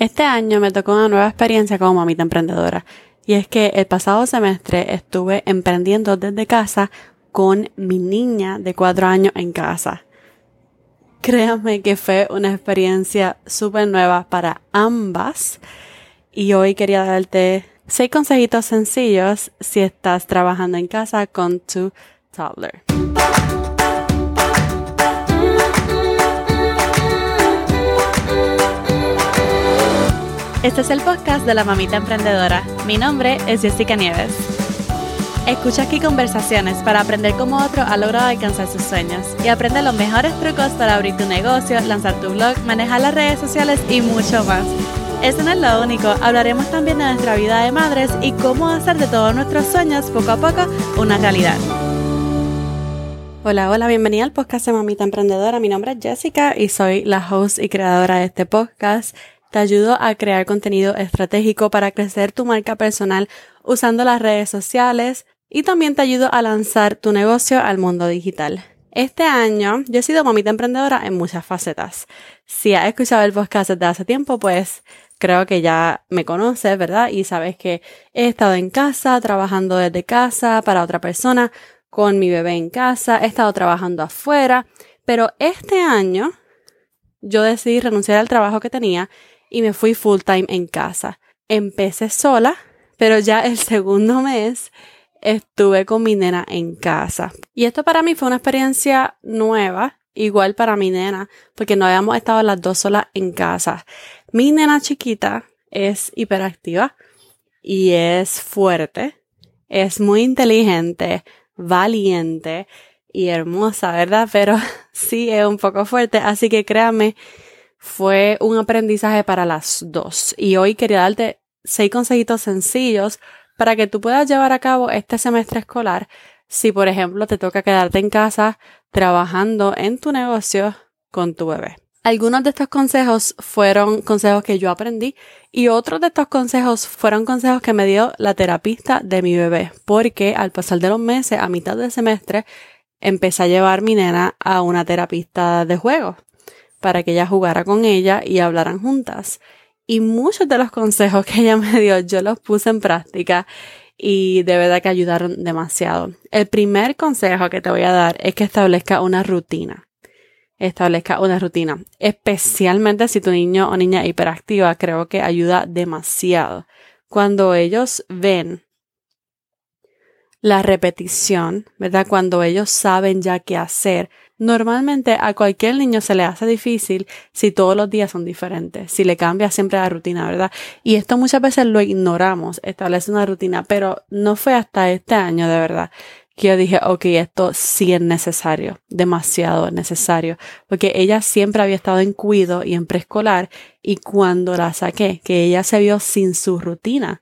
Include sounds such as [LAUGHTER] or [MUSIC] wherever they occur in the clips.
Este año me tocó una nueva experiencia como mamita emprendedora. Y es que el pasado semestre estuve emprendiendo desde casa con mi niña de cuatro años en casa. Créanme que fue una experiencia súper nueva para ambas. Y hoy quería darte seis consejitos sencillos si estás trabajando en casa con tu toddler. Este es el podcast de la mamita emprendedora. Mi nombre es Jessica Nieves. Escucha aquí conversaciones para aprender cómo otro ha logrado alcanzar sus sueños y aprende los mejores trucos para abrir tu negocio, lanzar tu blog, manejar las redes sociales y mucho más. Eso no es lo único, hablaremos también de nuestra vida de madres y cómo hacer de todos nuestros sueños poco a poco una realidad. Hola, hola, bienvenida al podcast de Mamita Emprendedora. Mi nombre es Jessica y soy la host y creadora de este podcast te ayudo a crear contenido estratégico para crecer tu marca personal usando las redes sociales y también te ayudo a lanzar tu negocio al mundo digital. Este año yo he sido mamita emprendedora en muchas facetas. Si has escuchado el podcast desde hace tiempo, pues creo que ya me conoces, ¿verdad? Y sabes que he estado en casa, trabajando desde casa para otra persona, con mi bebé en casa, he estado trabajando afuera, pero este año yo decidí renunciar al trabajo que tenía y me fui full time en casa. Empecé sola, pero ya el [LAUGHS] segundo mes estuve con mi nena en casa. Y esto para mí fue una experiencia nueva, igual para mi nena, porque no habíamos estado las dos solas en casa. Mi nena chiquita es hiperactiva y es fuerte, es muy inteligente, valiente y hermosa, ¿verdad? Pero [LAUGHS] sí es un poco fuerte, así que créame fue un aprendizaje para las dos. Y hoy quería darte seis consejitos sencillos para que tú puedas llevar a cabo este semestre escolar si, por ejemplo, te toca quedarte en casa trabajando en tu negocio con tu bebé. Algunos de estos consejos fueron consejos que yo aprendí y otros de estos consejos fueron consejos que me dio la terapista de mi bebé, porque al pasar de los meses, a mitad del semestre, empecé a llevar mi nena a una terapista de juego para que ella jugara con ella y hablaran juntas. Y muchos de los consejos que ella [LAUGHS] me dio yo los puse en práctica y de verdad que ayudaron demasiado. El primer consejo que te voy a dar es que establezca una rutina. Establezca una rutina. Especialmente si tu niño o niña hiperactiva, creo que ayuda demasiado. Cuando ellos ven la repetición, ¿verdad? Cuando ellos saben ya qué hacer, Normalmente a cualquier niño se le hace difícil si todos los días son diferentes, si le cambia siempre la rutina, ¿verdad? Y esto muchas veces lo ignoramos, establece una rutina, pero no fue hasta este año de verdad que yo dije, ok, esto sí es necesario, demasiado necesario, porque ella siempre había estado en cuido y en preescolar y cuando la saqué, que ella se vio sin su rutina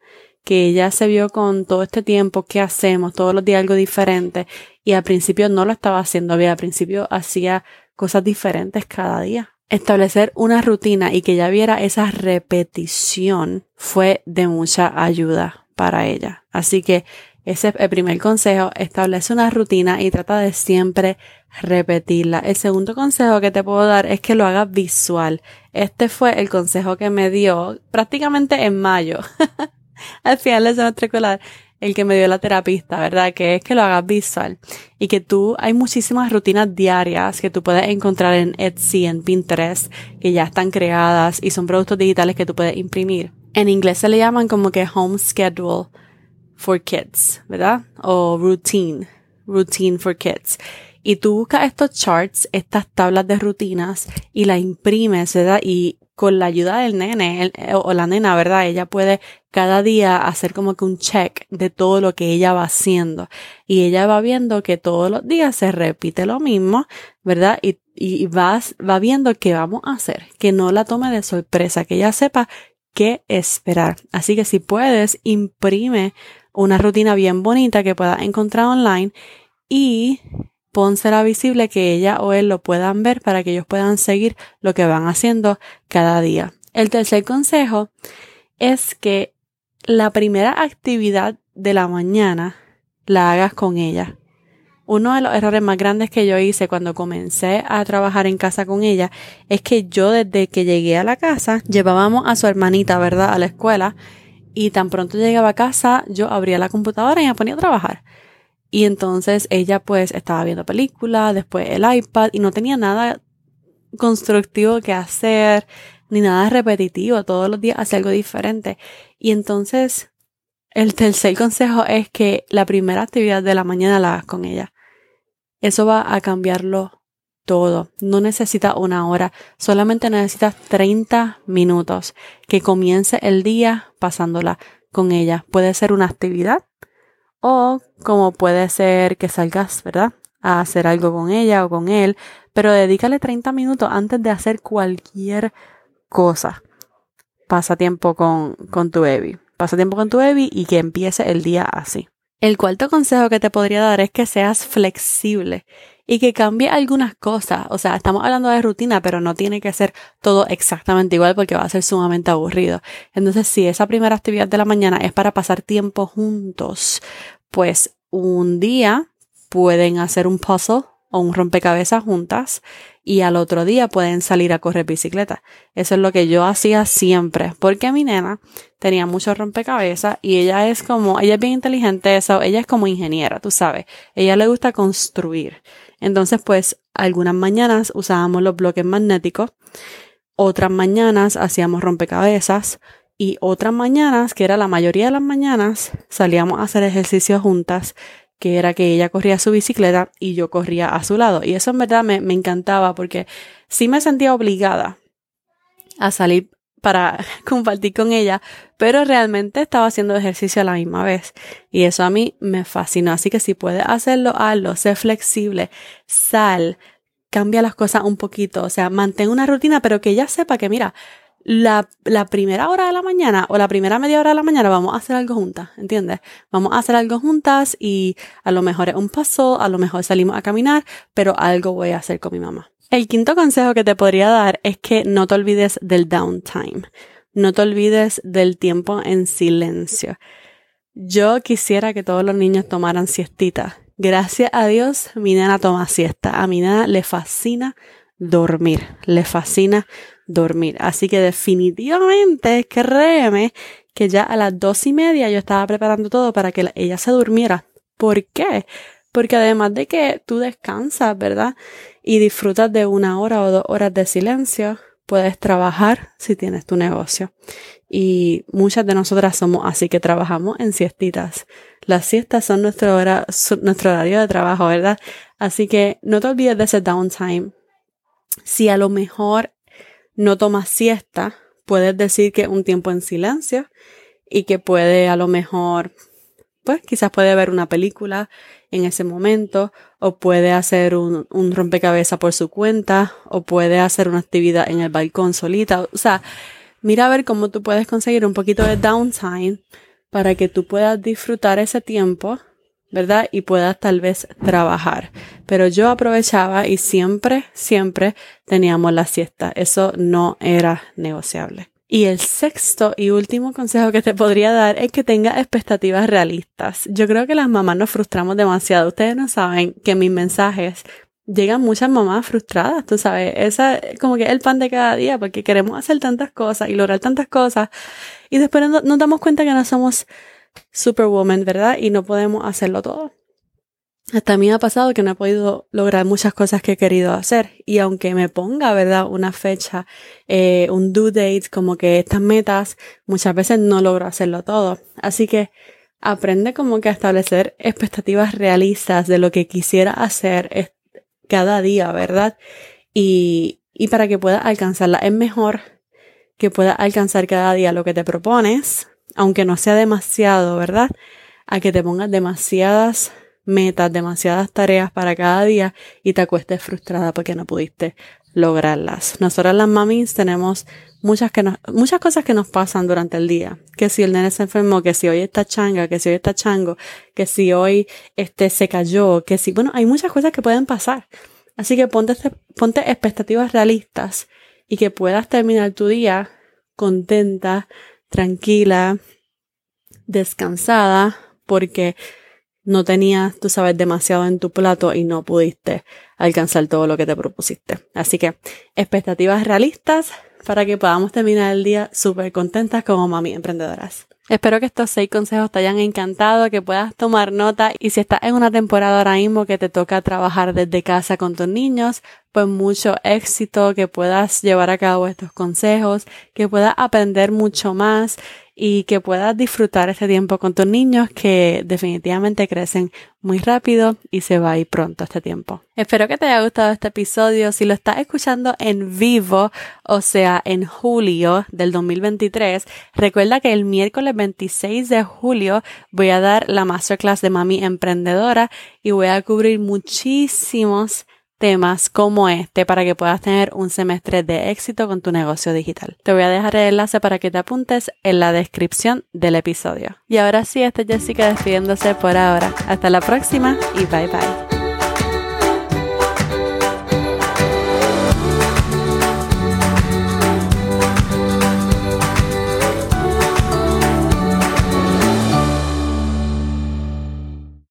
que ella se vio con todo este tiempo que hacemos, todos los días algo diferente, y al principio no lo estaba haciendo bien, al principio hacía cosas diferentes cada día. Establecer una rutina y que ella viera esa repetición fue de mucha ayuda para ella. Así que ese es el primer consejo, establece una rutina y trata de siempre repetirla. El segundo consejo que te puedo dar es que lo hagas visual. Este fue el consejo que me dio prácticamente en mayo. [LAUGHS] al final del semestre escolar, el que me dio la terapista, ¿verdad? Que es que lo hagas visual y que tú, hay muchísimas rutinas diarias que tú puedes encontrar en Etsy, en Pinterest, que ya están creadas y son productos digitales que tú puedes imprimir. En inglés se le llaman como que home schedule for kids, ¿verdad? O routine, routine for kids. Y tú buscas estos charts, estas tablas de rutinas y la imprimes, ¿verdad? Y con la ayuda del nene o la nena, ¿verdad? Ella puede cada día hacer como que un check de todo lo que ella va haciendo y ella va viendo que todos los días se repite lo mismo, ¿verdad? Y, y vas, va viendo qué vamos a hacer, que no la tome de sorpresa, que ella sepa qué esperar. Así que si puedes, imprime una rutina bien bonita que puedas encontrar online y pónsela visible que ella o él lo puedan ver para que ellos puedan seguir lo que van haciendo cada día. El tercer consejo es que la primera actividad de la mañana la hagas con ella. uno de los errores más grandes que yo hice cuando comencé a trabajar en casa con ella es que yo desde que llegué a la casa llevábamos a su hermanita, ¿verdad?, a la escuela y tan pronto llegaba a casa yo abría la computadora y me ponía a trabajar. Y entonces ella pues estaba viendo películas, después el iPad y no tenía nada constructivo que hacer, ni nada repetitivo, todos los días hacía algo diferente. Y entonces el tercer consejo es que la primera actividad de la mañana la hagas con ella. Eso va a cambiarlo todo. No necesitas una hora, solamente necesitas 30 minutos que comience el día pasándola con ella. Puede ser una actividad o como puede ser que salgas, ¿verdad? A hacer algo con ella o con él, pero dedícale 30 minutos antes de hacer cualquier cosa. Pasa tiempo con, con tu baby. Pasa tiempo con tu baby y que empiece el día así. El cuarto consejo que te podría dar es que seas flexible y que cambie algunas cosas. O sea, estamos hablando de rutina, pero no tiene que ser todo exactamente igual porque va a ser sumamente aburrido. Entonces, si esa primera actividad de la mañana es para pasar tiempo juntos, pues un día pueden hacer un puzzle o un rompecabezas juntas y al otro día pueden salir a correr bicicleta. Eso es lo que yo hacía siempre, porque mi nena tenía mucho rompecabezas y ella es como, ella es bien inteligente, eso, ella es como ingeniera, tú sabes, ella le gusta construir. Entonces, pues, algunas mañanas usábamos los bloques magnéticos, otras mañanas hacíamos rompecabezas y otras mañanas, que era la mayoría de las mañanas, salíamos a hacer ejercicios juntas que era que ella corría su bicicleta y yo corría a su lado. Y eso en verdad me, me encantaba porque sí me sentía obligada a salir para [LAUGHS] compartir con ella, pero realmente estaba haciendo ejercicio a la misma vez. Y eso a mí me fascinó. Así que si puedes hacerlo, hazlo, sé flexible, sal, cambia las cosas un poquito, o sea, mantén una rutina, pero que ella sepa que mira, la, la, primera hora de la mañana o la primera media hora de la mañana vamos a hacer algo juntas, ¿entiendes? Vamos a hacer algo juntas y a lo mejor es un paso, a lo mejor salimos a caminar, pero algo voy a hacer con mi mamá. El quinto consejo que te podría dar es que no te olvides del downtime. No te olvides del tiempo en silencio. Yo quisiera que todos los niños tomaran siestita. Gracias a Dios, mi nena toma siesta. A mi nena le fascina dormir. Le fascina dormir. Así que definitivamente, créeme que ya a las dos y media yo estaba preparando todo para que ella se durmiera. ¿Por qué? Porque además de que tú descansas, ¿verdad? Y disfrutas de una hora o dos horas de silencio, puedes trabajar si tienes tu negocio. Y muchas de nosotras somos así que trabajamos en siestitas. Las siestas son nuestro, hora, nuestro horario de trabajo, ¿verdad? Así que no te olvides de ese downtime. Si a lo mejor no tomas siesta, puedes decir que un tiempo en silencio y que puede a lo mejor, pues quizás puede ver una película en ese momento o puede hacer un, un rompecabezas por su cuenta o puede hacer una actividad en el balcón solita. O sea, mira a ver cómo tú puedes conseguir un poquito de downtime para que tú puedas disfrutar ese tiempo ¿verdad? Y puedas tal vez trabajar. Pero yo aprovechaba y siempre, siempre teníamos la siesta. Eso no era negociable. Y el sexto y último consejo que te podría dar es que tengas expectativas realistas. Yo creo que las mamás nos frustramos demasiado. Ustedes no saben que mis mensajes llegan muchas mamás frustradas, tú sabes, esa como que es el pan de cada día porque queremos hacer tantas cosas y lograr tantas cosas y después nos damos cuenta que no somos superwoman, ¿verdad? Y no podemos hacerlo todo. Hasta a mí ha pasado que no he podido lograr muchas cosas que he querido hacer. Y aunque me ponga, ¿verdad? Una fecha, eh, un due date, como que estas metas, muchas veces no logro hacerlo todo. Así que aprende como que a establecer expectativas realistas de lo que quisiera hacer cada día, ¿verdad? Y, y para que puedas alcanzarla. Es mejor que puedas alcanzar cada día lo que te propones aunque no sea demasiado, ¿verdad? A que te pongas demasiadas metas, demasiadas tareas para cada día y te acuestes frustrada porque no pudiste lograrlas. Nosotras las mamis tenemos muchas, que muchas cosas que nos pasan durante el día. Que si el nene se enfermó, que si hoy está changa, que si hoy está chango, que si hoy este, se cayó, que si, bueno, hay muchas cosas que pueden pasar. Así que ponte, ponte expectativas realistas y que puedas terminar tu día contenta, tranquila, descansada, porque no tenías, tú sabes, demasiado en tu plato y no pudiste alcanzar todo lo que te propusiste. Así que expectativas realistas para que podamos terminar el día súper contentas como mami emprendedoras. Espero que estos seis consejos te hayan encantado, que puedas tomar nota y si estás en una temporada ahora mismo que te toca trabajar desde casa con tus niños, pues mucho éxito, que puedas llevar a cabo estos consejos, que puedas aprender mucho más y que puedas disfrutar este tiempo con tus niños que definitivamente crecen muy rápido y se va a ir pronto este tiempo. Espero que te haya gustado este episodio. Si lo estás escuchando en vivo, o sea, en julio del 2023, recuerda que el miércoles 26 de julio voy a dar la masterclass de Mami Emprendedora y voy a cubrir muchísimos temas como este para que puedas tener un semestre de éxito con tu negocio digital. Te voy a dejar el enlace para que te apuntes en la descripción del episodio. Y ahora sí, esta es Jessica despidiéndose por ahora. Hasta la próxima y bye bye.